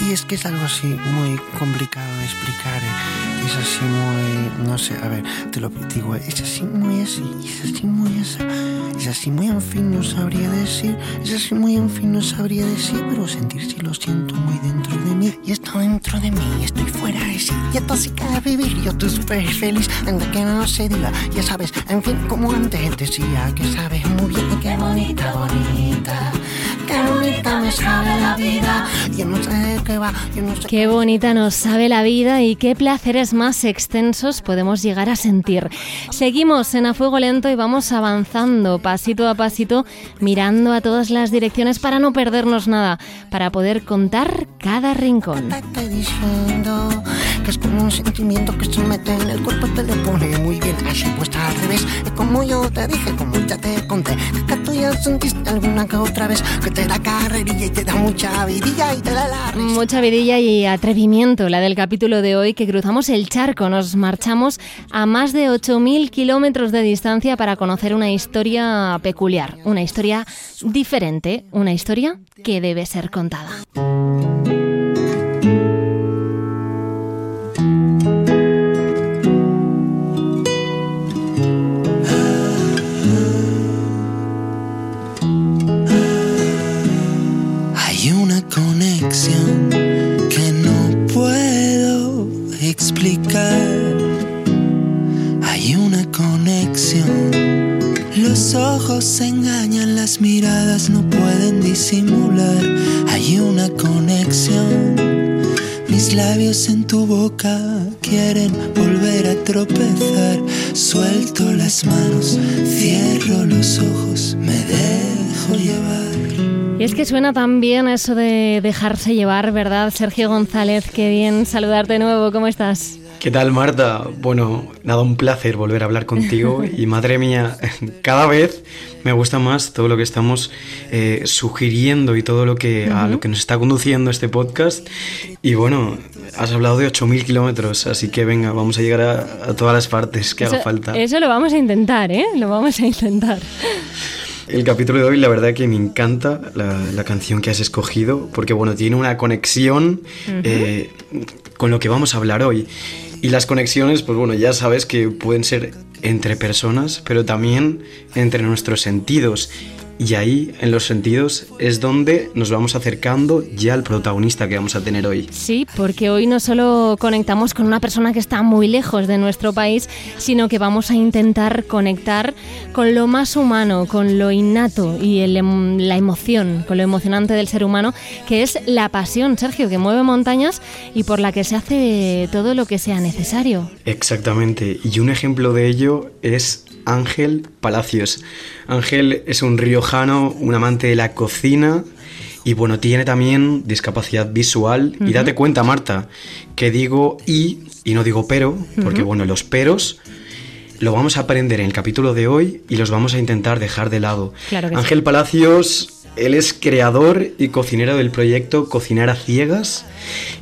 Y es que es algo así muy complicado de explicar. Es así muy, no sé, a ver, te lo digo, es así muy así, es así muy así. Es así muy en fin, no sabría decir. Es así muy en fin, no sabría decir. Pero sentir si lo siento muy dentro de mí. Y esto dentro de mí, estoy fuera de sí. Y sí que vivir. Yo estoy súper feliz, anda que no se diga. Ya sabes, en fin, como antes decía, que sabes muy bien. Qué bonita, bonita. Qué bonita me sabe la vida. Yo no sé qué va, yo no sé Qué bonita nos sabe la vida y qué placeres más extensos podemos llegar a sentir. Seguimos en A Fuego Lento y vamos avanzando pasito a pasito, mirando a todas las direcciones para no perdernos nada, para poder contar cada rincón. te estoy diciendo que es como un sentimiento que se mete en el cuerpo y te le pone muy bien así puesta al revés es como yo te dije como ya te conté que tú ya sentiste alguna que otra vez que te da carrerilla y te da mucha vidilla y te da la risa. Mucha vidilla y atrevimiento, la del capítulo de hoy, que cruzamos el charco, nos marchamos a más de 8.000 kilómetros de distancia para conocer una historia peculiar, una historia diferente, una historia que debe ser contada. Ojos engañan, las miradas no pueden disimular. Hay una conexión. Mis labios en tu boca quieren volver a tropezar. Suelto las manos, cierro los ojos, me dejo llevar. Y es que suena tan bien eso de dejarse llevar, ¿verdad? Sergio González, qué bien saludarte de nuevo, ¿cómo estás? ¿Qué tal, Marta? Bueno, nada, un placer volver a hablar contigo y madre mía, cada vez me gusta más todo lo que estamos eh, sugiriendo y todo lo que, a lo que nos está conduciendo este podcast. Y bueno, has hablado de 8.000 kilómetros, así que venga, vamos a llegar a, a todas las partes que haga Eso- falta. Eso lo vamos a intentar, ¿eh? Lo vamos a intentar. El capítulo de hoy, la verdad que me encanta la, la canción que has escogido, porque bueno, tiene una conexión eh, con lo que vamos a hablar hoy. Y las conexiones, pues bueno, ya sabes que pueden ser entre personas, pero también entre nuestros sentidos. Y ahí, en los sentidos, es donde nos vamos acercando ya al protagonista que vamos a tener hoy. Sí, porque hoy no solo conectamos con una persona que está muy lejos de nuestro país, sino que vamos a intentar conectar con lo más humano, con lo innato y el em- la emoción, con lo emocionante del ser humano, que es la pasión, Sergio, que mueve montañas y por la que se hace todo lo que sea necesario. Exactamente, y un ejemplo de ello es Ángel Palacios. Ángel es un riojano, un amante de la cocina y bueno, tiene también discapacidad visual. Y date cuenta, Marta, que digo y y no digo pero, porque bueno, los peros lo vamos a aprender en el capítulo de hoy y los vamos a intentar dejar de lado. Claro que sí. Ángel Palacios, él es creador y cocinero del proyecto Cocinar a Ciegas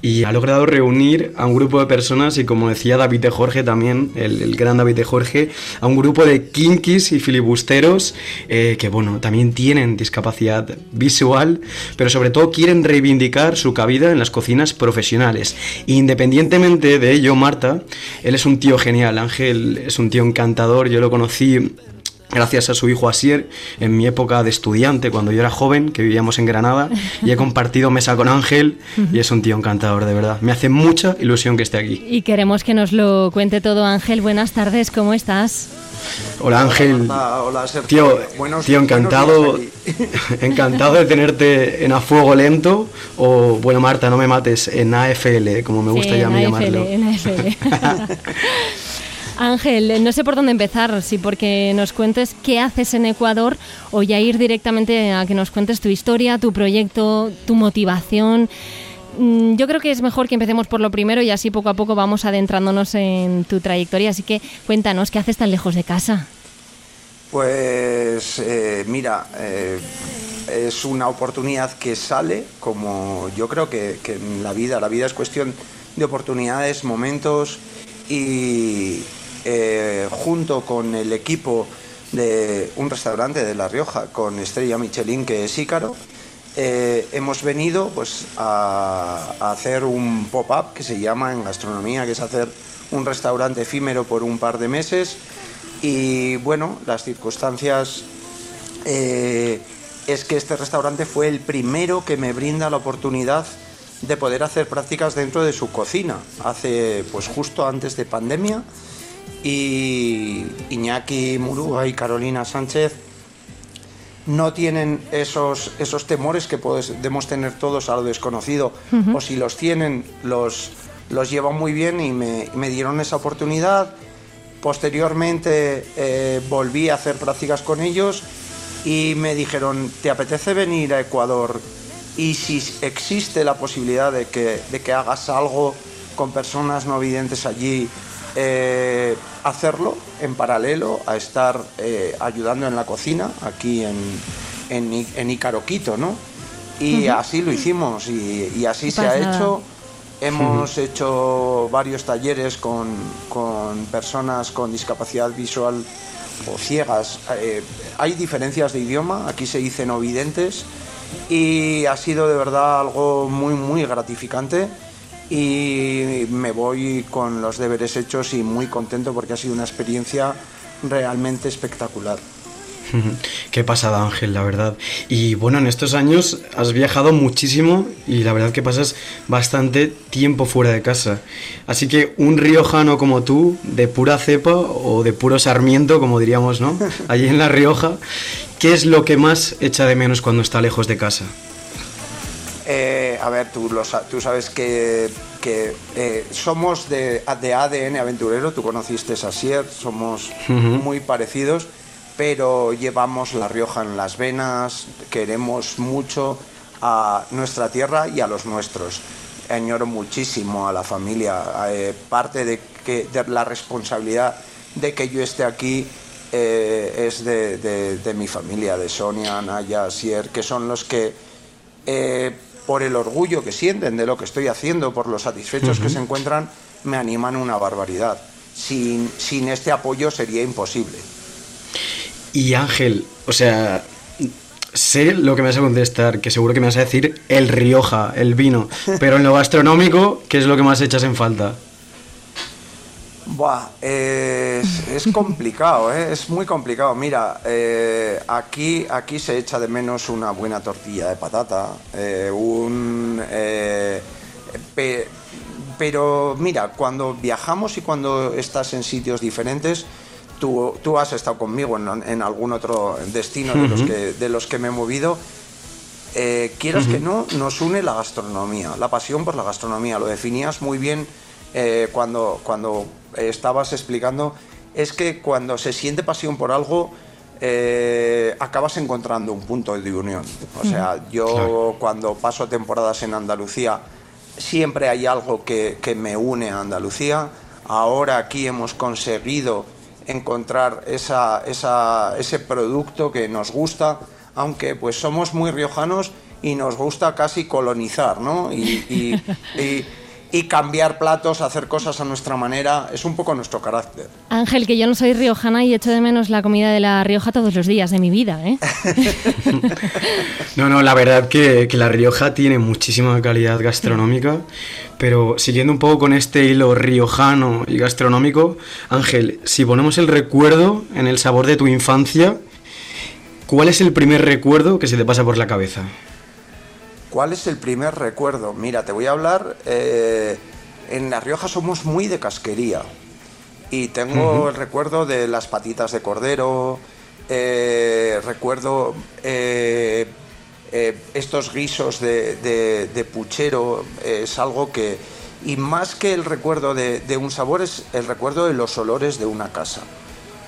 y ha logrado reunir a un grupo de personas y como decía David de Jorge también, el, el gran David de Jorge, a un grupo de kinkis y filibusteros eh, que bueno, también tienen discapacidad visual, pero sobre todo quieren reivindicar su cabida en las cocinas profesionales. Independientemente de ello, Marta, él es un tío genial, Ángel es un tío encantador, yo lo conocí gracias a su hijo Asier en mi época de estudiante, cuando yo era joven, que vivíamos en Granada, y he compartido mesa con Ángel y es un tío encantador, de verdad. Me hace mucha ilusión que esté aquí. Y queremos que nos lo cuente todo, Ángel. Buenas tardes, ¿cómo estás? Hola Ángel. Hola, hola, Sergio. Tío, Buenos- tío, encantado, encantado de tenerte en A Fuego Lento o, bueno, Marta, no me mates, en AFL, como me gusta Sí, ya a mí en AFL, llamarlo. en AFL. Ángel, no sé por dónde empezar, si porque nos cuentes qué haces en Ecuador o ya ir directamente a que nos cuentes tu historia, tu proyecto, tu motivación. Mm, Yo creo que es mejor que empecemos por lo primero y así poco a poco vamos adentrándonos en tu trayectoria. Así que cuéntanos, ¿qué haces tan lejos de casa? Pues eh, mira, eh, es una oportunidad que sale, como yo creo que, que en la vida, la vida es cuestión de oportunidades, momentos y eh, junto con el equipo de un restaurante de La Rioja con estrella Michelin que es Ícaro, eh, hemos venido pues, a, hacer un pop-up que se llama en gastronomía, que es hacer un restaurante efímero por un par de meses. Y bueno, las circunstancias eh, es que este restaurante fue el primero que me brinda la oportunidad de poder hacer prácticas dentro de su cocina, hace pues justo antes de pandemia. Y Iñaki Murúa y Carolina Sánchez no tienen esos, esos temores que podemos tener todos a lo desconocido, o si los tienen, los, los llevan muy bien y me, me dieron esa oportunidad. Posteriormente eh, volví a hacer prácticas con ellos y me dijeron, ¿te apetece venir a Ecuador? Y si existe la posibilidad de que, de que hagas algo con personas no videntes allí, eh, hacerlo en paralelo a estar eh, ayudando en la cocina aquí en, en, en Icaroquito, ¿no? Y así lo hicimos y, y así se ha hecho. Hemos hecho varios talleres con, con, personas con discapacidad visual o ciegas. Eh, hay diferencias de idioma, aquí se dice no videntes, y ha sido de verdad algo muy, muy gratificante y me voy con los deberes hechos y muy contento porque ha sido una experiencia realmente espectacular. Qué pasada Ángel, la verdad. Y bueno, en estos años has viajado muchísimo y la verdad que pasas bastante tiempo fuera de casa. Así que un riojano como tú, de pura cepa o de puro sarmiento, como diríamos, ¿no? Allí en La Rioja, ¿qué es lo que más echa de menos cuando está lejos de casa? Eh, a ver, tú, lo, tú sabes que, que eh, somos de, de, ADN aventurero, tú conociste a Sier, somos uh -huh. muy parecidos, pero llevamos La Rioja en las venas, queremos mucho a nuestra tierra y a los nuestros. Añoro muchísimo a la familia, eh, parte de, que, de la responsabilidad de que yo esté aquí eh, es de, de, de, mi familia, de Sonia, Naya, Sier, que son los que eh, por el orgullo que sienten de lo que estoy haciendo, por los satisfechos uh -huh. que se encuentran, me animan una barbaridad. Sin, sin este apoyo sería imposible. Y Ángel, o sea, sé lo que me vas a contestar, que seguro que me vas a decir el Rioja, el vino, pero en lo gastronómico, ¿qué es lo que más echas en falta? Buah, es, es, complicado, ¿eh? es muy complicado. Mira, eh, aquí, aquí se echa de menos una buena tortilla de patata, eh, un, eh, pe, pero mira, cuando viajamos y cuando estás en sitios diferentes, tú, tú has estado conmigo en, en algún otro destino uh -huh. de, los que, de los que me he movido. Quieras uh -huh. que no, nos une la gastronomía, la pasión por la gastronomía. Lo definías muy bien cuando, cuando estabas explicando, es que cuando se siente pasión por algo, eh, acabas encontrando un punto de unión. O sea, yo claro. cuando paso temporadas en Andalucía, siempre hay algo que, que, me une a Andalucía. Ahora aquí hemos conseguido encontrar esa, esa, ese producto que nos gusta, aunque pues somos muy riojanos y nos gusta casi colonizar, ¿no? y, y, y y cambiar platos, hacer cosas a nuestra manera, es un poco nuestro carácter. Ángel, que yo no soy riojana y echo de menos la comida de La Rioja todos los días de mi vida, ¿eh? no, no, la verdad que, que, La Rioja tiene muchísima calidad gastronómica, pero siguiendo un poco con este hilo riojano y gastronómico, Ángel, si ponemos el recuerdo en el sabor de tu infancia, ¿cuál es el primer recuerdo que se te pasa por la cabeza? ¿Cuál es el primer recuerdo? Mira, te voy a hablar. Eh, en La Rioja somos muy de casquería. Y tengo uh -huh. el recuerdo de las patitas de cordero. Eh, recuerdo eh, estos guisos de, de, de, puchero. Es algo que. Y más que el recuerdo de, de, un sabor, es el recuerdo de los olores de una casa.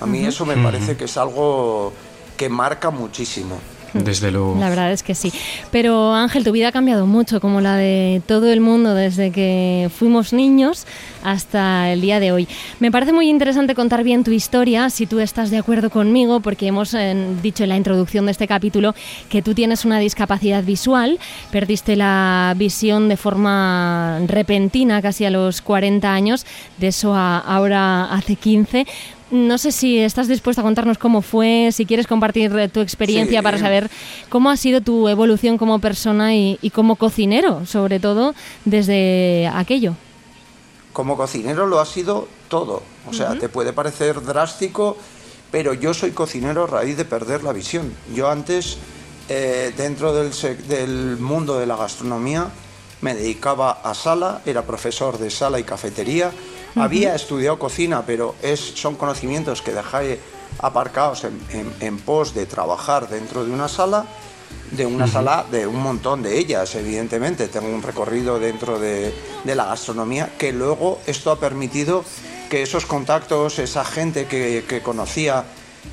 A mí uh -huh. eso me parece que es algo que marca muchísimo. Desde luego. La verdad es que sí. Pero Ángel, tu vida ha cambiado mucho, como la de todo el mundo desde que fuimos niños hasta el día de hoy. Me parece muy interesante contar bien tu historia, si tú estás de acuerdo conmigo, porque hemos eh, dicho en la introducción de este capítulo que tú tienes una discapacidad visual, perdiste la visión de forma repentina, casi a los 40 años, de eso a ahora hace 15 no sé si estás dispuesto a contarnos cómo fue, si quieres compartir eh, tu experiencia para saber cómo ha sido tu evolución como persona y, como cocinero, sobre todo desde aquello. Como cocinero lo ha sido todo. O sea, te puede parecer drástico, pero yo soy cocinero a raíz de perder la visión. Yo antes, eh, dentro del, del mundo de la gastronomía, me dedicaba a sala, era profesor de sala y cafetería había estudiado cocina, pero es, son conocimientos que dejé aparcados en, pos de trabajar dentro de una sala, de una sala de un montón de ellas, evidentemente. Tengo un recorrido dentro de, la gastronomía que luego esto ha permitido que esos contactos, esa gente que, conocía,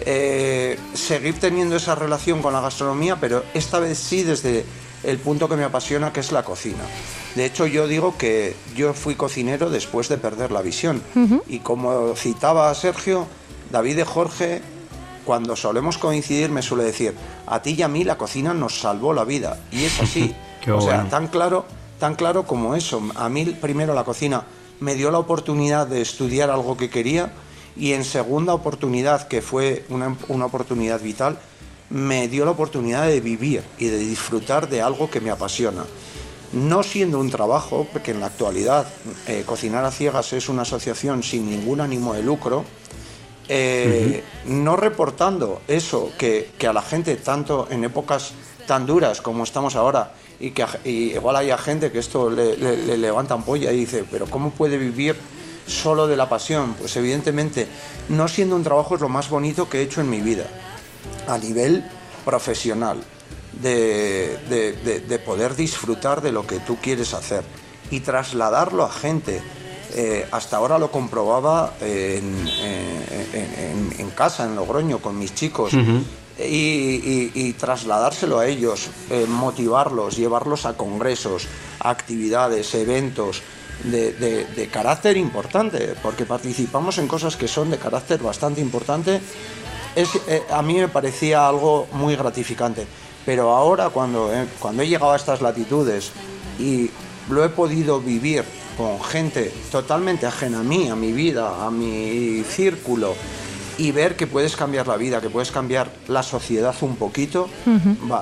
eh, seguir teniendo esa relación con la gastronomía, pero esta vez sí desde el punto que me apasiona, que es la cocina. De hecho, yo digo que yo fui cocinero después de perder la visión. Y como citaba a Sergio, David de Jorge, cuando solemos coincidir, me suele decir, a ti y a mí la cocina nos salvó la vida. Y es así. o sea, tan claro, tan claro como eso. A mí primero la cocina me dio la oportunidad de estudiar algo que quería y en segunda oportunidad, que fue una, una oportunidad vital, me dio la oportunidad de vivir y de disfrutar de algo que me apasiona. No siendo un trabajo, porque en la actualidad eh, Cocinar a Ciegas es una asociación sin ningún ánimo de lucro, eh, no reportando eso que, a la gente, tanto en épocas tan duras como estamos ahora, y que igual hay gente que esto le, le, levanta ampolla y dice, pero ¿cómo puede vivir solo de la pasión? Pues evidentemente, no siendo un trabajo es lo más bonito que he hecho en mi vida, a nivel profesional de, poder disfrutar de lo que tú quieres hacer y trasladarlo a gente. Eh, hasta ahora lo comprobaba en, casa, en Logroño, con mis chicos. y, trasladárselo a ellos, eh, motivarlos, llevarlos a congresos, actividades, eventos de, carácter importante, porque participamos en cosas que son de carácter bastante importante. Es, eh, a mí me parecía algo muy gratificante. Pero ahora cuando he, cuando he llegado a estas latitudes y lo he podido vivir con gente totalmente ajena a mí, a mi vida, a mi círculo, y ver que puedes cambiar la vida, que puedes cambiar la sociedad un poquito,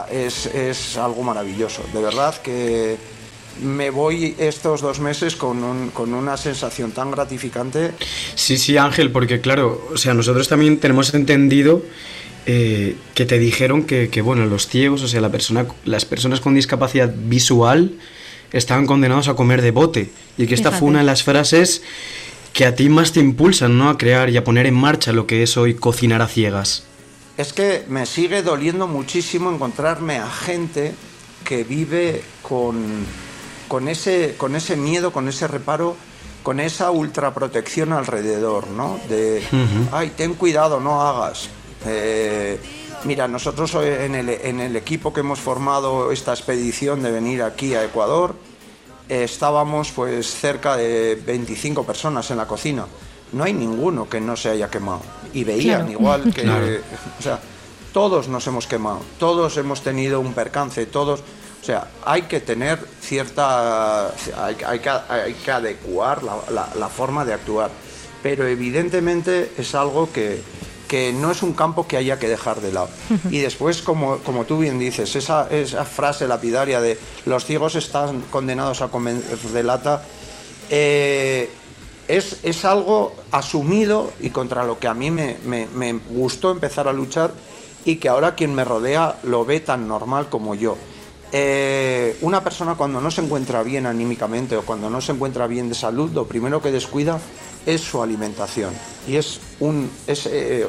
es, es, algo maravilloso. De verdad que me voy estos dos meses con, con, una sensación tan gratificante. Sí, sí, Ángel, porque claro, o sea, nosotros también tenemos entendido eh, que te dijeron que, bueno, los ciegos, o sea, la persona, las personas con discapacidad visual estaban condenados a comer de bote. Y que esta fue una de las frases que a ti más te impulsan, ¿no? A crear y a poner en marcha lo que es hoy cocinar a ciegas. Es que me sigue doliendo muchísimo encontrarme a gente que vive con, con, ese, con ese miedo, con ese reparo, con esa ultraprotección alrededor, ¿no? De, ay, ten cuidado, no hagas. Eh, mira, nosotros en el, equipo que hemos formado esta expedición de venir aquí a Ecuador, estábamos pues cerca de 25 personas en la cocina. No hay ninguno que no se haya quemado. Y veían igual que... O sea, todos nos hemos quemado, todos hemos tenido un percance, todos... O sea, hay que tener cierta... Hay, que, adecuar la forma de actuar. Pero evidentemente es algo que, que no es un campo que haya que dejar de lado. Y después, como, como tú bien dices, esa, esa frase lapidaria de los ciegos están condenados a comer de lata, eh, es, es, algo asumido y contra lo que a mí me, me, gustó empezar a luchar y que ahora quien me rodea lo ve tan normal como yo. Eh, una persona cuando no se encuentra bien anímicamente o cuando no se encuentra bien de salud, lo primero que descuida es su alimentación. Y es, un, es eh,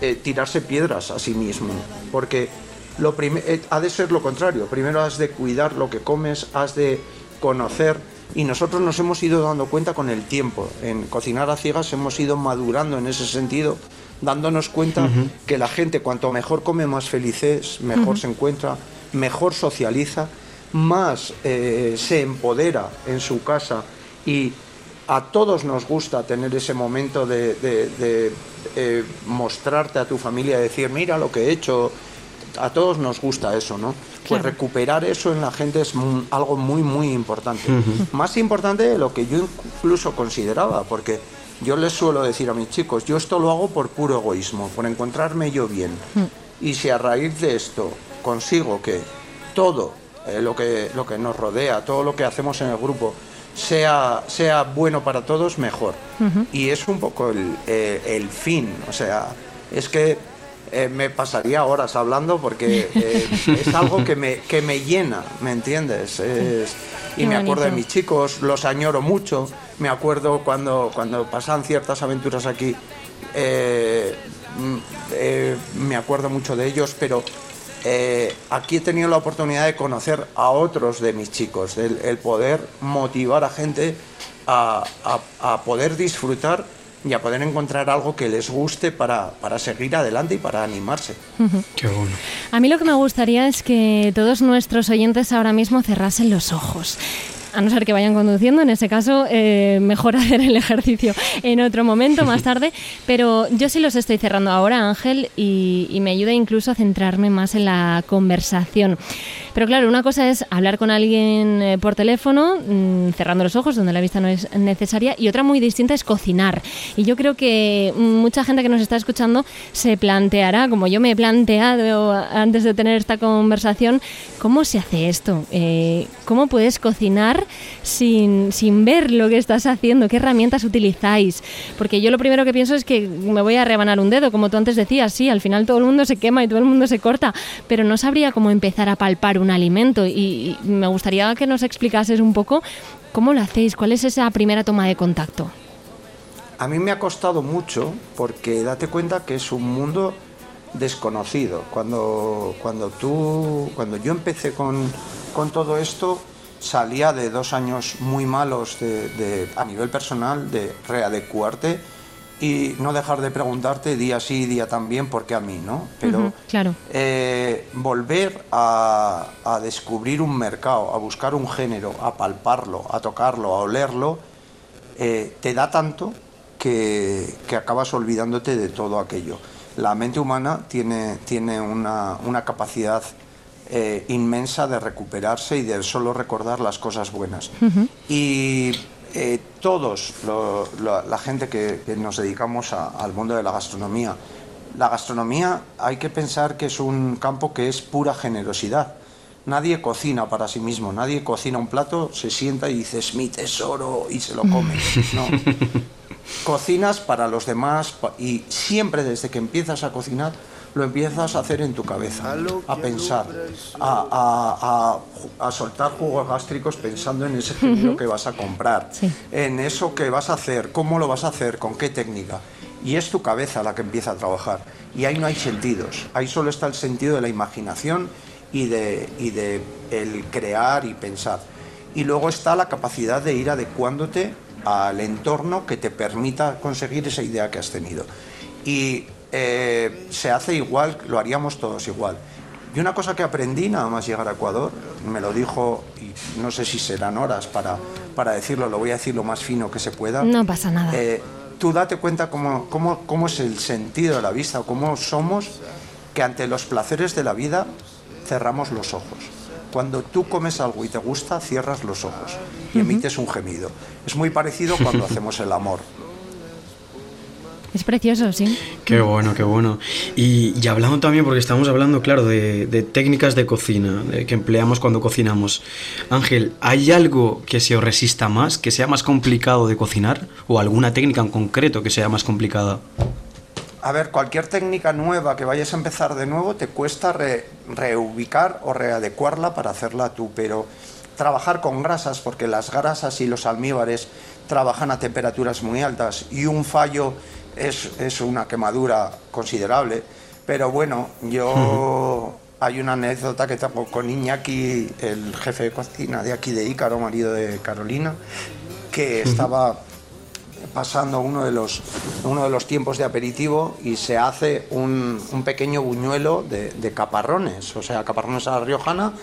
eh, tirarse piedras a sí mismo, porque lo ha de ser lo contrario, primero has de cuidar lo que comes, has de conocer y nosotros nos hemos ido dando cuenta con el tiempo, en cocinar a ciegas hemos ido madurando en ese sentido, dándonos cuenta que la gente cuanto mejor come más felices, mejor se encuentra, mejor socializa, más se empodera en su casa y a todos nos gusta tener ese momento de, eh, mostrarte a tu familia, decir, mira lo que he hecho. A todos nos gusta eso, ¿no? Pues recuperar eso en la gente es algo muy, muy importante. Más importante de lo que yo incluso consideraba, porque yo les suelo decir a mis chicos, yo esto lo hago por puro egoísmo, por encontrarme yo bien. Y si a raíz de esto consigo que todo eh, lo, que, lo que nos rodea, todo lo que hacemos en el grupo, sea, sea bueno para todos, mejor. Y es un poco el, eh, el fin, o sea, es que eh, me pasaría horas hablando porque es algo que me, que me llena, ¿me entiendes? Es- y Qué me acuerdo de mis chicos, los añoro mucho, me acuerdo cuando, cuando pasan ciertas aventuras aquí, mm, me acuerdo mucho de ellos, pero eh, aquí he tenido la oportunidad de conocer a otros de mis chicos, el, el poder motivar a gente a, a- a poder disfrutar y a poder encontrar algo que les guste para, para seguir adelante y para animarse. Qué bueno. A mí lo que me gustaría es que todos nuestros oyentes ahora mismo cerrasen los ojos. A no ser que vayan conduciendo, en ese caso, eh, mejor hacer el ejercicio en otro momento, más tarde. Pero yo sí los estoy cerrando ahora, Ángel, y, y me ayuda incluso a centrarme más en la conversación. Pero claro, una cosa es hablar con alguien eh, por teléfono, mm, cerrando los ojos, donde la vista no es necesaria, y otra muy distinta es cocinar. Y yo creo que mucha gente que nos está escuchando se planteará, como yo me he planteado antes de tener esta conversación, ¿cómo se hace esto? Eh, ¿Cómo puedes cocinar sin, sin ver lo que estás haciendo? ¿Qué herramientas utilizáis? Porque yo lo primero que pienso es que me voy a rebanar un dedo, como tú antes decías, sí, al final todo el mundo se quema y todo el mundo se corta, pero no sabría cómo empezar a palpar un alimento y, me gustaría que nos explicases un poco cómo lo hacéis, cuál es esa primera toma de contacto. A mí me ha costado mucho porque date cuenta que es un mundo desconocido. Cuando, cuando tú, cuando yo empecé con, con todo esto, salía de dos años muy malos de- a nivel personal de readecuarte y no dejar de preguntarte día sí, día también, ¿por qué a mí, no? Pero claro. eh, volver a, a descubrir un mercado, a buscar un género, a palparlo, a tocarlo, a olerlo, eh, te da tanto que, que acabas olvidándote de todo aquello. La mente humana tiene, tiene una, una capacidad eh, inmensa de recuperarse y de solo recordar las cosas buenas. Y eh, todos, lo- lo- la gente que, que nos dedicamos a- al mundo de la gastronomía, la gastronomía hay que pensar que es un campo que es pura generosidad. Nadie cocina para sí mismo, nadie cocina un plato, se sienta y dice es mi tesoro y se lo come. No. Cocinas para los demás y siempre desde que empiezas a cocinar lo empiezas a hacer en tu cabeza, a pensar, a, a- a- a soltar jugos gástricos pensando en ese género que vas a comprar, Sí. en eso que vas a hacer, cómo lo vas a hacer, con qué técnica. Y es tu cabeza la que empieza a trabajar. Y ahí no hay sentidos, ahí solo está el sentido de la imaginación y de, y de el crear y pensar. Y luego está la capacidad de ir adecuándote al entorno que te permita conseguir esa idea que has tenido. Y eh, se hace igual, lo haríamos todos igual. Y una cosa que aprendí nada más llegar a Ecuador, me lo dijo, y no sé si serán horas para, para decirlo, lo voy a decir lo más fino que se pueda. No pasa nada. Eh, tú date cuenta cómo, cómo, cómo es el sentido de la vista, cómo somos que ante los placeres de la vida cerramos los ojos. Cuando tú comes algo y te gusta, cierras los ojos y emites un gemido. Es muy parecido cuando hacemos el amor. Es precioso, sí. Qué bueno, qué bueno. Y, y hablando también, porque estamos hablando, claro, de, de técnicas de cocina de- que empleamos cuando cocinamos. Ángel, ¿hay algo que se os resista más, que sea más complicado de cocinar? ¿O alguna técnica en concreto que sea más complicada? A ver, cualquier técnica nueva que vayas a empezar de nuevo te cuesta re- reubicar o readecuarla para hacerla tú, pero trabajar con grasas, porque las grasas y los almíbares trabajan a temperaturas muy altas y un fallo es, es una quemadura considerable, pero bueno, yo... Hay una anécdota que tengo con Iñaki, el jefe de cocina de aquí de Ícaro, marido de Carolina, que estaba pasando uno de los, uno de los tiempos de aperitivo y se hace un, un pequeño buñuelo de, de caparrones, o sea, caparrones a la riojana,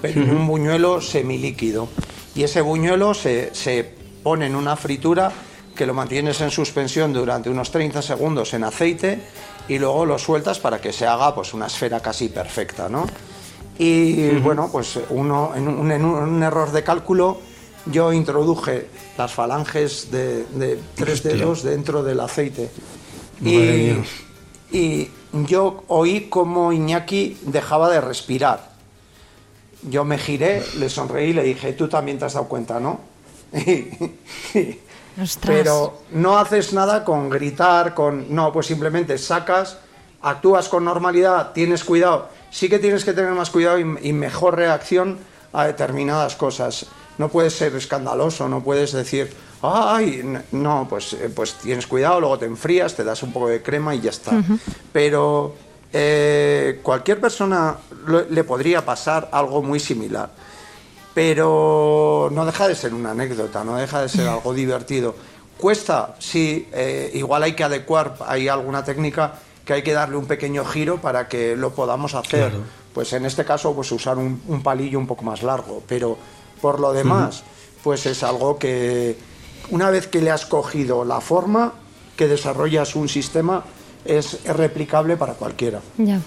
pero un buñuelo semilíquido. Y ese buñuelo se, se pone en una fritura que lo mantienes en suspensión durante unos 30 segundos en aceite y luego lo sueltas para que se haga pues, una esfera casi perfecta, ¿no? Y bueno, pues uno, en un, en un error de cálculo yo introduje las falanges de, de tres Hostia. dedos dentro del aceite. Y, y yo oí como Iñaki dejaba de respirar. Yo me giré, le sonreí y le dije, tú también te has dado cuenta, ¿no? Ostras. Pero no haces nada con gritar, con... No, pues simplemente sacas, actúas con normalidad, tienes cuidado. Sí que tienes que tener más cuidado y, y mejor reacción a determinadas cosas. No puedes ser escandaloso, no puedes decir, ay, no, pues, eh, pues tienes cuidado, luego te enfrías, te das un poco de crema y ya está. Pero eh, cualquier persona le podría pasar algo muy similar pero no deja de ser una anécdota, no deja de ser algo divertido. Cuesta, sí, eh, igual hay que adecuar, hay alguna técnica que hay que darle un pequeño giro para que lo podamos hacer. Claro. Pues en este caso, pues usar un, un palillo un poco más largo, pero por lo demás, pues es algo que una vez que le has cogido la forma, que desarrollas un sistema, es replicable para cualquiera. Ya.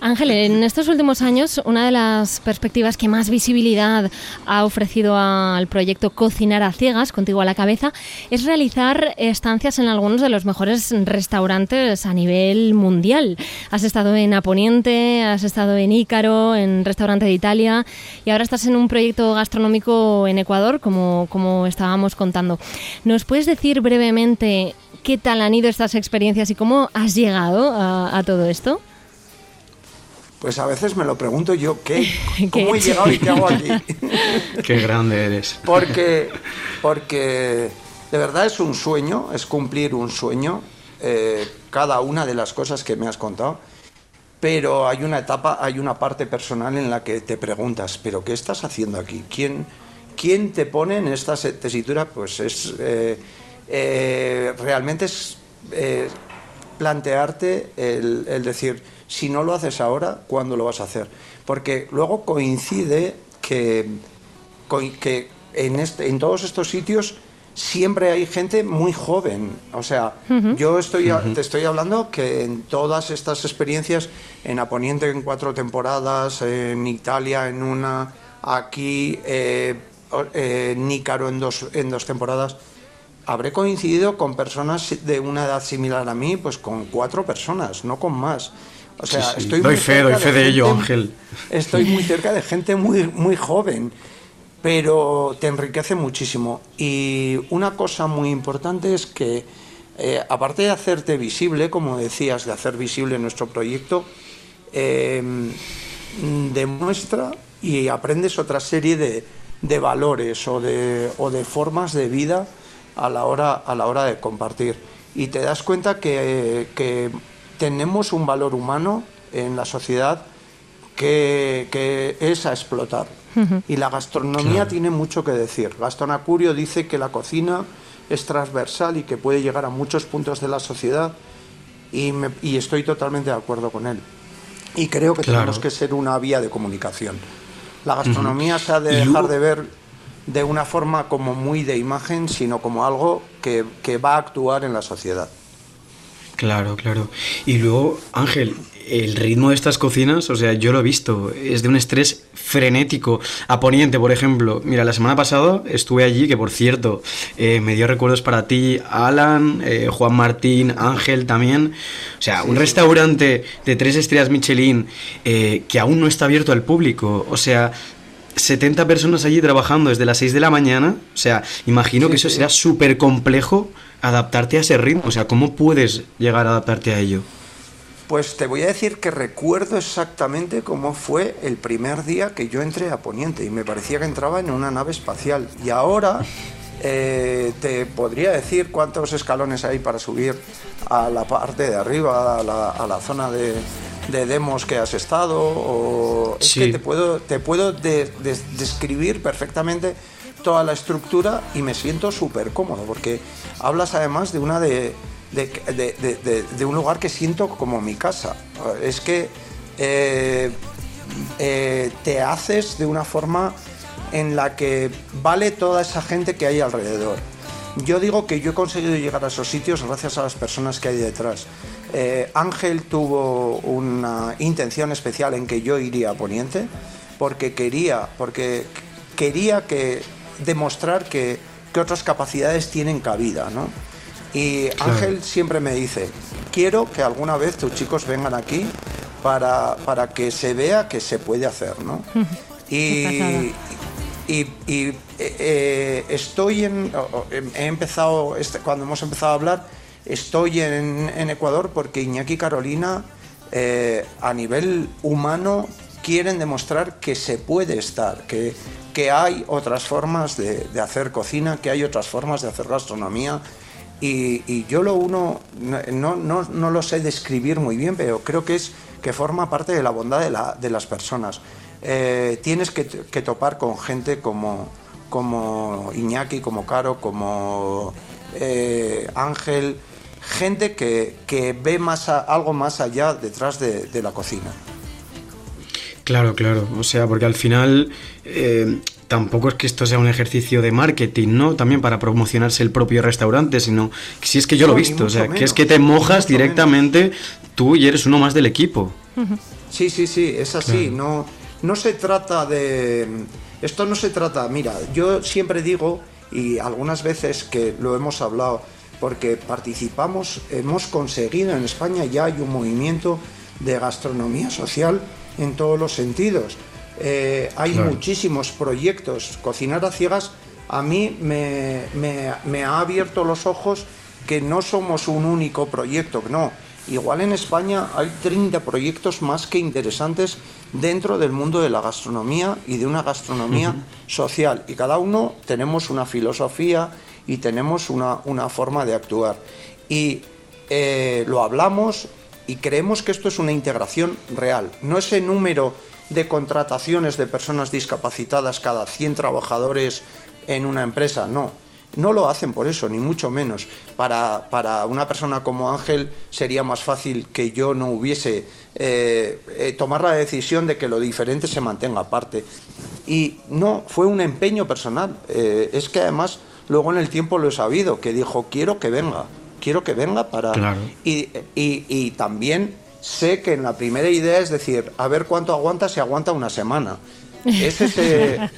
Ángel, en estos últimos años, una de las perspectivas que más visibilidad ha ofrecido al proyecto Cocinar a Ciegas, contigo a la cabeza, es realizar estancias en algunos de los mejores restaurantes a nivel mundial. Has estado en Aponiente, has estado en Ícaro, en Restaurante de Italia y ahora estás en un proyecto gastronómico en Ecuador, como, como estábamos contando. ¿Nos puedes decir brevemente qué tal han ido estas experiencias y cómo has llegado a, a todo esto? Pues a veces me lo pregunto yo, ¿qué? ¿Qué ¿Cómo he llegado y qué hago aquí? Qué grande eres. Porque, porque de verdad es un sueño, es cumplir un sueño, eh, cada una de las cosas que me has contado. Pero hay una etapa, hay una parte personal en la que te preguntas, ¿pero qué estás haciendo aquí? ¿Quién, quién te pone en esta tesitura? Pues es eh, eh, realmente es eh, plantearte el, el decir, si no lo haces ahora, ¿cuándo lo vas a hacer? Porque luego coincide que, que en, este, en todos estos sitios siempre hay gente muy joven. O sea, yo estoy, a- te estoy hablando que en todas estas experiencias, en Aponiente en cuatro temporadas, en Italia en una, aquí eh, eh, en Ícaro en dos, en dos temporadas, habré coincidido con personas de una edad similar a mí, pues con cuatro personas, no con más. O sea, Sí, sí. estoy Doy muy fe, cerca doy fe de ello, gente- Ángel. Estoy muy cerca de gente muy, muy joven, pero te enriquece muchísimo. Y una cosa muy importante es que, eh, aparte de hacerte visible, como decías, de hacer visible nuestro proyecto, eh, demuestra y aprendes otra serie de, de valores o de, o de formas de vida a la hora, a la hora de compartir. Y te das cuenta que, que tenemos un valor humano en la sociedad que, que es a explotar. Y la gastronomía tiene mucho que decir. Gastón Acurio dice que la cocina es transversal y que puede llegar a muchos puntos de la sociedad y, me- y estoy totalmente de acuerdo con él. Y creo que Claro. tenemos que ser una vía de comunicación. La gastronomía se ha de dejar de ver de una forma como muy de imagen, sino como algo que, que va a actuar en la sociedad. Claro, claro. Y luego, Ángel, el ritmo de estas cocinas, o sea, yo lo he visto, es de un estrés frenético. A Poniente, por ejemplo, mira, la semana pasada estuve allí, que por cierto, eh, me dio recuerdos para ti, Alan, eh, Juan Martín, Ángel también. O sea, un restaurante de tres estrellas Michelin eh, que aún no está abierto al público. O sea, 70 personas allí trabajando desde las 6 de la mañana. O sea, imagino Sí, que eso sí. será súper complejo adaptarte a ese ritmo. O sea, ¿cómo puedes llegar a adaptarte a ello? Pues te voy a decir que recuerdo exactamente cómo fue el primer día que yo entré a Poniente y me parecía que entraba en una nave espacial. Y ahora eh, te podría decir cuántos escalones hay para subir a la parte de arriba, a la, a la zona de, de demos que has estado. O es Sí. que te puedo, te puedo de- de- describir perfectamente toda la estructura y me siento súper cómodo porque hablas además de una de- de un lugar que siento como mi casa. Es que eh, eh, te haces de una forma en la que vale toda esa gente que hay alrededor. Yo digo que yo he conseguido llegar a esos sitios gracias a las personas que hay detrás. Eh, Ángel tuvo una intención especial en que yo iría a Poniente porque quería, porque quería que demostrar que, que otras capacidades tienen cabida, ¿no? Y Ángel siempre me dice, quiero que alguna vez tus chicos vengan aquí para, para que se vea que se puede hacer, ¿no? y, y, y, eh, estoy en, he empezado, este, cuando hemos empezado a hablar, estoy en, Ecuador porque Iñaki y Carolina eh, a nivel humano quieren demostrar que se puede estar, que, que hay otras formas de, hacer cocina, que hay otras formas de hacer gastronomía. Y, yo lo uno, no, no, no, lo sé describir muy bien, pero creo que es que forma parte de la bondad de, la, de las personas. Eh, tienes que, topar con gente como, como Iñaki, como Caro, como eh, Ángel, gente que, que ve más a, algo más allá detrás de, de, la cocina. Claro, claro. O sea, porque al final eh, tampoco es que esto sea un ejercicio de marketing, ¿no? También para promocionarse el propio restaurante, sino que si es que yo no, lo he visto, o sea, menos, que es que te mojas directamente menos. tú y eres uno más del equipo. Sí, sí, sí, es así. Claro. No, no se trata de... Esto no se trata, mira, yo siempre digo, y algunas veces que lo hemos hablado, porque participamos, hemos conseguido en España ya hay un movimiento de gastronomía social en todos los sentidos. Eh, hay claro. muchísimos proyectos. Cocinar a ciegas a mí me, me, me, ha abierto los ojos que no somos un único proyecto, no. Igual en España hay 30 proyectos más que interesantes dentro del mundo de la gastronomía y de una gastronomía uh -huh. social. Y cada uno tenemos una filosofía y tenemos una, una forma de actuar. Y eh, lo hablamos y creemos que esto es una integración real. No ese número de contrataciones de personas discapacitadas cada 100 trabajadores en una empresa, no. No lo hacen por eso, ni mucho menos. Para, para una persona como Ángel sería más fácil que yo no hubiese eh, eh, tomar la decisión de que lo diferente se mantenga aparte. Y no, fue un empeño personal. Eh, es que además luego en el tiempo lo he sabido, que dijo, quiero que venga, quiero que venga para... Claro. Y, y, y también sé que en la primera idea es decir, a ver cuánto aguanta si aguanta una semana. Es ese...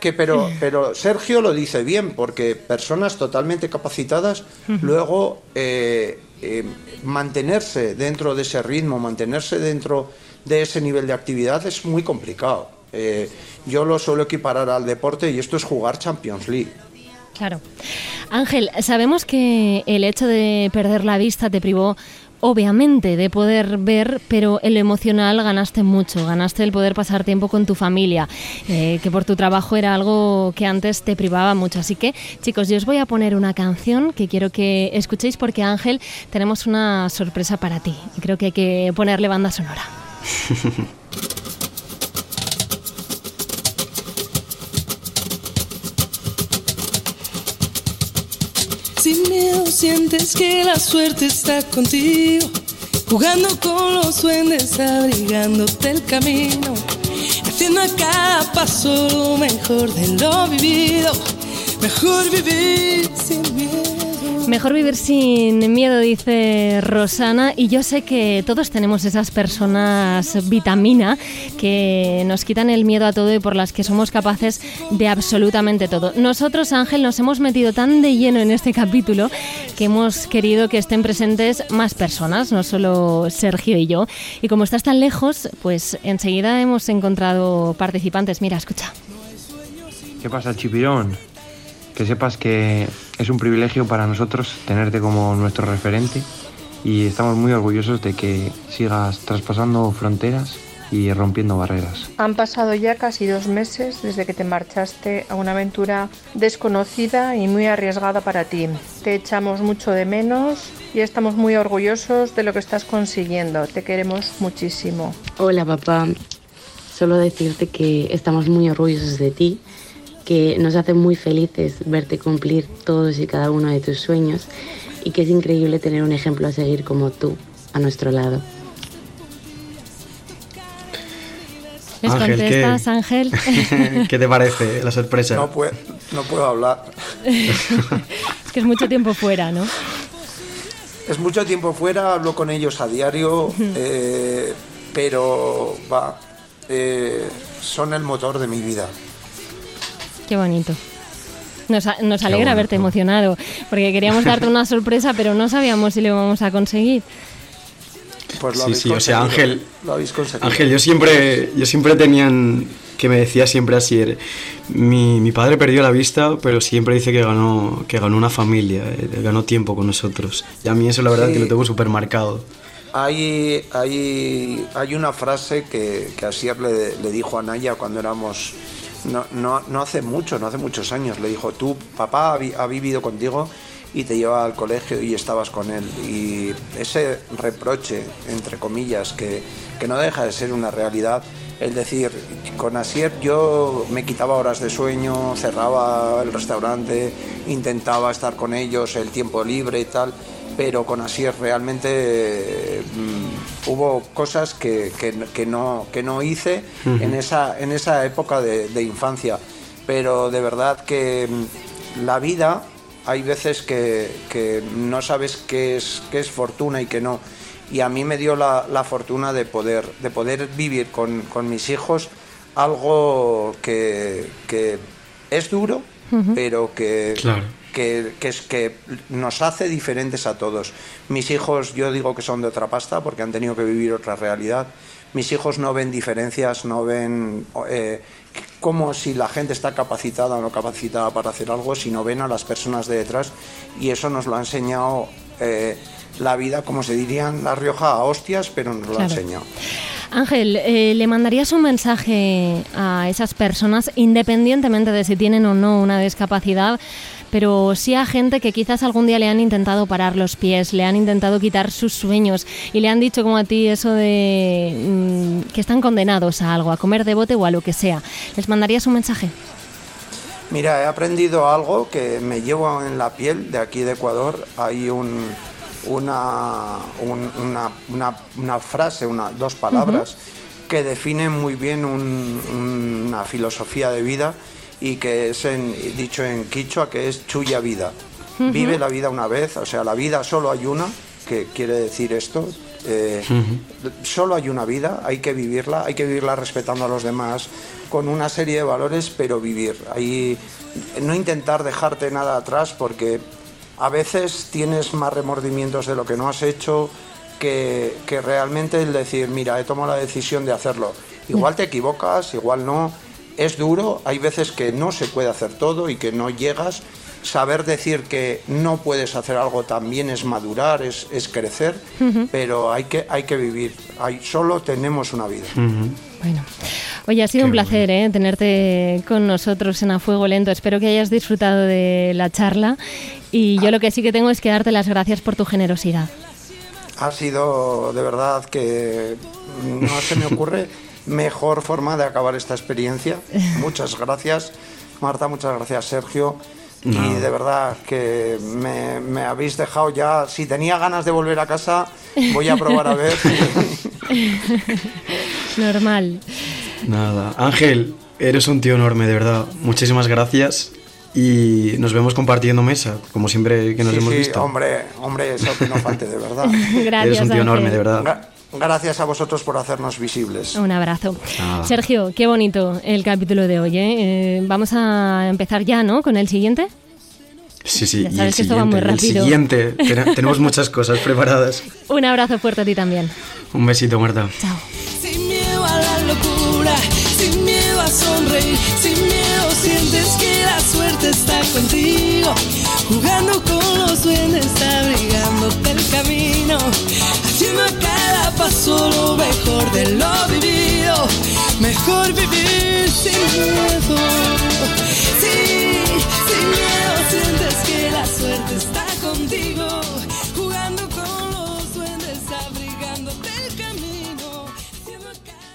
que pero, pero Sergio lo dice bien, porque personas totalmente capacitadas uh -huh. luego eh, eh, mantenerse dentro de ese ritmo, mantenerse dentro de ese nivel de actividad es muy complicado. Eh, yo lo suelo equiparar al deporte y esto es jugar Champions League. Claro. Ángel, sabemos que el hecho de perder la vista te privó obviamente de poder ver, pero en lo emocional ganaste mucho, ganaste el poder pasar tiempo con tu familia, eh, que por tu trabajo era algo que antes te privaba mucho. Así que, chicos, yo os voy a poner una canción que quiero que escuchéis porque Ángel, tenemos una sorpresa para ti. Creo que hay que ponerle banda sonora. sientes que la suerte está contigo, jugando con los duendes, abrigándote el camino, haciendo a cada paso lo mejor de lo vivido. Mejor vivir sin miedo. Mejor vivir sin miedo, dice Rosana, y yo sé que todos tenemos esas personas vitamina que nos quitan el miedo a todo y por las que somos capaces de absolutamente todo. Nosotros, Ángel, nos hemos metido tan de lleno en este capítulo que hemos querido que estén presentes más personas, no solo Sergio y yo. Y como estás tan lejos, pues enseguida hemos encontrado participantes. Mira, escucha. ¿Qué pasa, Chipirón? Que sepas que es un privilegio para nosotros tenerte como nuestro referente y estamos muy orgullosos de que sigas traspasando fronteras y rompiendo barreras. Han pasado ya casi dos meses desde que te marchaste a una aventura desconocida y muy arriesgada para ti. Te echamos mucho de menos y estamos muy orgullosos de lo que estás consiguiendo. Te queremos muchísimo. Hola papá, solo decirte que estamos muy orgullosos de ti que nos hace muy felices verte cumplir todos y cada uno de tus sueños y que es increíble tener un ejemplo a seguir como tú a nuestro lado. ¿Les Ángel, contestas, ¿qué? Ángel? ¿Qué te parece la sorpresa? No, puedo, no puedo hablar. es que es mucho tiempo fuera, ¿no? Es mucho tiempo fuera, hablo con ellos a diario, eh, pero va, eh, son el motor de mi vida. Qué bonito. Nos, alegra bonito. haberte emocionado, porque queríamos darte una sorpresa, pero no sabíamos si lo íbamos a conseguir. Pues lo Sí, sí, o sea, Ángel- Lo habéis conseguido. Ángel, yo siempre, yo siempre tenían que me decía siempre así, mi, mi padre perdió la vista, pero siempre dice que ganó, que ganó una familia, eh, ganó tiempo con nosotros. Y a mí eso la verdad Sí. que lo tengo súper marcado. Hay, hay, hay una frase que, que Asier le, le dijo a Naya cuando éramos, no, no, hace mucho, no hace muchos años, le dijo, tú, papá ha, vi- ha vivido contigo y te lleva al colegio y estabas con él. Y ese reproche, entre comillas, que, que no deja de ser una realidad, el decir, con Asier yo me quitaba horas de sueño, cerraba el restaurante, intentaba estar con ellos, el tiempo libre y tal pero con Asier realmente mm, hubo cosas que, que- que no, que no hice en, esa, en esa época de, de infancia. Pero de verdad que mm, la vida hay veces que, que no sabes qué es, qué es fortuna y qué no. Y a mí me dio la, la fortuna de poder, de poder vivir con, con mis hijos algo que, que es duro, pero que, Claro. Que, que es que nos hace diferentes a todos. Mis hijos, yo digo que son de otra pasta porque han tenido que vivir otra realidad. Mis hijos no ven diferencias, no ven eh, como si la gente está capacitada o no capacitada para hacer algo, sino ven a las personas de detrás y eso nos lo ha enseñado eh, la vida, como se diría en La Rioja, a hostias, pero nos lo ha Claro. enseñado. Ángel, eh, ¿le mandarías un mensaje a esas personas, independientemente de si tienen o no una discapacidad, pero sí a gente que quizás algún día le han intentado parar los pies, le han intentado quitar sus sueños y le han dicho como a ti eso de mm, que están condenados a algo, a comer de bote o a lo que sea? ¿Les mandarías un mensaje? Mira, he aprendido algo que me llevo en la piel de aquí de Ecuador. Hay un, una, un- una, una- una frase, una, dos palabras que definen muy bien un- una filosofía de vida y que es en- dicho en quichua que es chuya vida. Vive la vida una vez, o sea, la vida solo hay una, que quiere decir esto. eh, Solo hay una vida, hay que vivirla, hay que vivirla respetando a los demás, con una serie de valores, pero vivir. Ahí, no intentar dejarte nada atrás porque a veces tienes más remordimientos de lo que no has hecho que, que realmente el decir, mira, he tomado la decisión de hacerlo. Igual te equivocas, igual no. Es duro, hay veces que no se puede hacer todo y que no llegas. Saber decir que no puedes hacer algo también es madurar, es, es crecer, pero hay que, hay que vivir. Hay, solo tenemos una vida. Bueno, oye, ha sido un placer ¿eh? tenerte con nosotros en A Fuego Lento. Espero que hayas disfrutado de la charla y yo lo que sí que tengo es que darte las gracias por tu generosidad. Ha sido de verdad que no se me ocurre mejor forma de acabar esta experiencia. Muchas gracias, Marta, muchas gracias, Sergio. Y de verdad que me, me habéis dejado ya. Si tenía ganas de volver a casa, voy a probar a ver. Normal. Nada. Ángel, eres un tío enorme, de verdad. Muchísimas gracias. Y nos vemos compartiendo mesa, como siempre que nos Sí, hemos sí, visto. hombre, hombre, eso que no falte, de verdad. Gracias, Eres un tío Ángel. enorme, de verdad. Gra- Gracias a vosotros por hacernos visibles. Un abrazo. Nada. Sergio, qué bonito el capítulo de hoy. ¿eh? Eh, vamos a empezar ya, ¿no? Con el siguiente. Sí, sí. Ya y sabes el que esto va muy siguiente, el rápido. siguiente. Ten- tenemos muchas cosas preparadas. Un abrazo fuerte a ti también. Un besito, Marta. Sin miedo a la locura, sin miedo a sonreír, sin miedo sientes que la suerte está contigo jugando con los duendes, abrigándote el camino, haciendo a cada paso lo mejor de lo vivido, mejor vivir sin miedo. Sí, sin miedo sientes que la suerte está contigo.